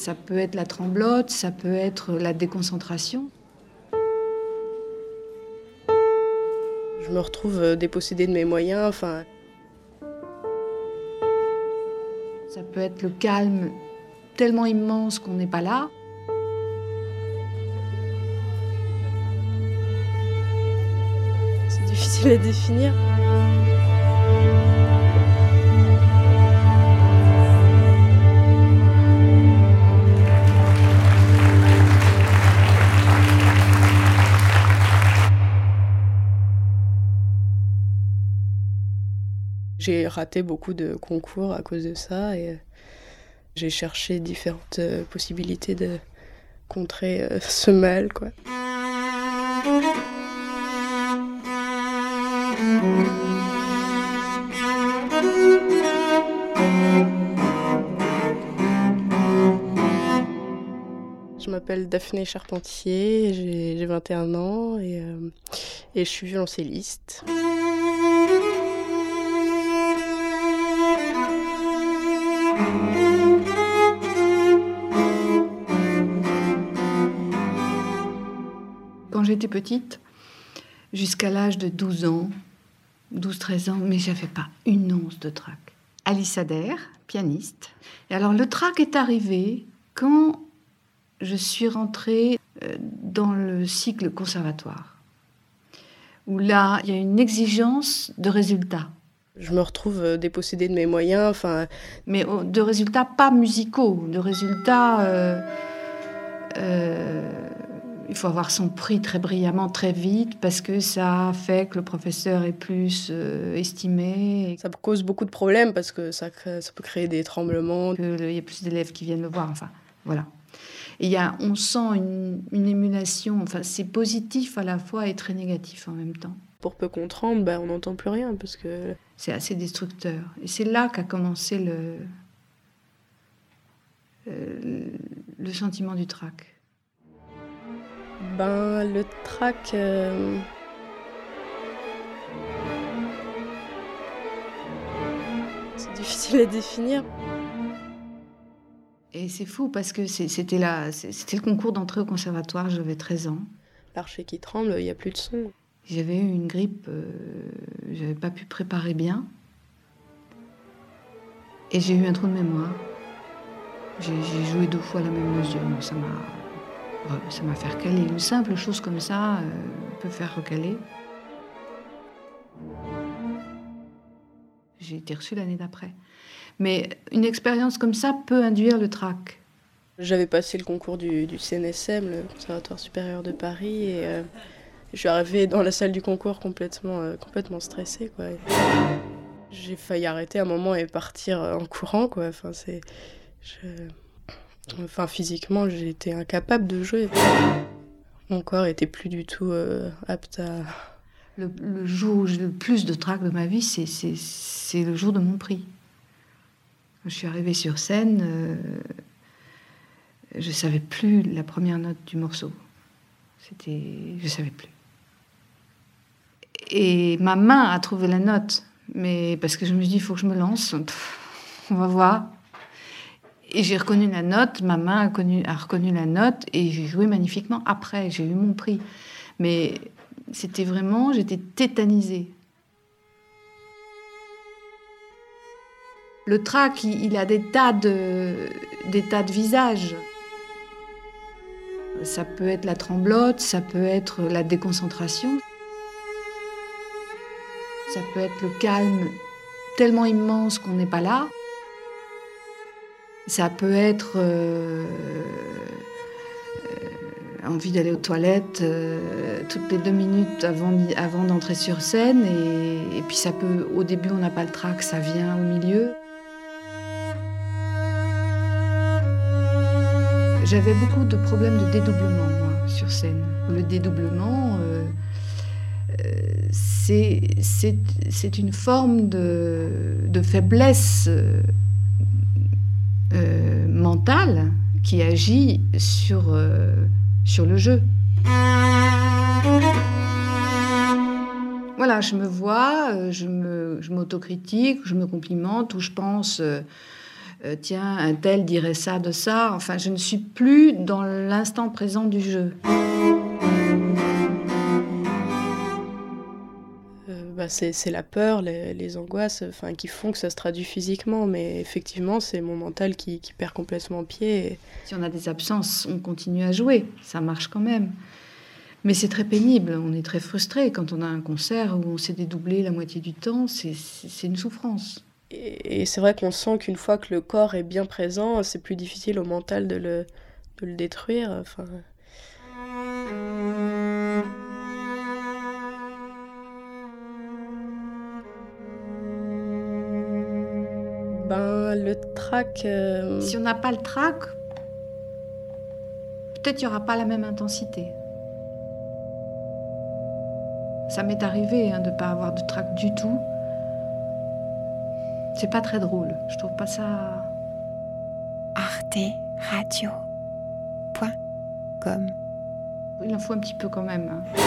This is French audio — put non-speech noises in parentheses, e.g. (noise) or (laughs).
Ça peut être la tremblote, ça peut être la déconcentration. Je me retrouve euh, dépossédée de mes moyens, enfin. Ça peut être le calme tellement immense qu'on n'est pas là. C'est difficile à définir. J'ai raté beaucoup de concours à cause de ça et euh, j'ai cherché différentes euh, possibilités de contrer euh, (laughs) ce mal. Je m'appelle Daphné Charpentier, j'ai 21 ans et, et je suis violoncelliste. Quand j'étais petite, jusqu'à l'âge de 12 ans, 12-13 ans, mais j'avais pas une once de trac. Alice Adair, pianiste. Et alors le trac est arrivé quand je suis rentrée euh, dans le cycle conservatoire, où là, il y a une exigence de résultats. Je me retrouve euh, dépossédée de mes moyens, enfin. Mais oh, de résultats pas musicaux, de résultats. Euh, euh, il faut avoir son prix très brillamment, très vite, parce que ça fait que le professeur est plus estimé. Ça cause beaucoup de problèmes parce que ça, ça peut créer des tremblements. Il y a plus d'élèves qui viennent le voir, enfin, voilà. Et y a, on sent une, une émulation, enfin, c'est positif à la fois et très négatif en même temps. Pour peu qu'on tremble, ben, on n'entend plus rien parce que c'est assez destructeur. Et c'est là qu'a commencé le, euh, le sentiment du trac. Ben, le trac. Euh, c'est difficile à définir. Et c'est fou parce que c'était c'était le concours d'entrée au conservatoire, j'avais 13 ans. L'archer qui tremble, il n'y a plus de son. J'avais eu une grippe, euh, j'avais pas pu préparer bien. Et j'ai eu un trou de mémoire. J'ai joué deux fois la même mesure, ça m'a ça m'a fait recaler. Une simple chose comme ça euh, peut faire recaler. J'ai été reçue l'année d'après. Mais une expérience comme ça peut induire le trac. J'avais passé le concours du, du, CNSM, le Conservatoire supérieur de Paris, et euh, je suis arrivée dans la salle du concours complètement, euh, complètement stressée. J'ai failli arrêter un moment et partir euh, en courant. Enfin, physiquement, j'étais incapable de jouer. Mon corps était plus du tout euh, apte à. Le, jour où j'ai le plus de trac de ma vie, c'est le jour de mon prix. Quand je suis arrivée sur scène, euh, je savais plus la première note du morceau. C'était, je savais plus. Et ma main a trouvé la note, mais parce que je me suis dit, il faut que je me lance. on va voir. Et j'ai reconnu la note, ma main a, connu, a reconnu la note, et j'ai joué magnifiquement après, j'ai eu mon prix. Mais c'était vraiment, j'étais tétanisée. Le trac, il, a des tas de, des tas de visages. Ça peut être la tremblote, ça peut être la déconcentration. Ça peut être le calme tellement immense qu'on n'est pas là. Ça peut être euh, euh, envie d'aller aux toilettes euh, toutes les deux minutes avant, d'entrer sur scène. Et, et, puis ça peut, au début on n'a pas le trac, ça vient au milieu. J'avais beaucoup de problèmes de dédoublement, moi, sur scène. Le dédoublement, c'est une forme de, faiblesse euh, mentale qui agit sur, euh, sur le jeu. Voilà, je me vois, euh, je m'autocritique, je, je me complimente, ou je pense euh, tiens, un tel dirait ça de ça. Enfin, je ne suis plus dans l'instant présent du jeu. Bah, c'est la peur, les, angoisses enfin, qui font que ça se traduit physiquement, mais effectivement, c'est mon mental qui, perd complètement pied. Si on a des absences, on continue à jouer, ça marche quand même. Mais c'est très pénible, on est très frustré quand on a un concert où on s'est dédoublé la moitié du temps, c'est une souffrance. Et, c'est vrai qu'on sent qu'une fois que le corps est bien présent, c'est plus difficile au mental de le, de le détruire. Enfin... Ben, le trac. Euh, si on n'a pas le trac, peut-être qu'il n'y aura pas la même intensité. Ça m'est arrivé hein, de ne pas avoir de trac du tout. C'est pas très drôle. Je trouve pas ça. Arte Radio. Il en faut un petit peu quand même. Hein.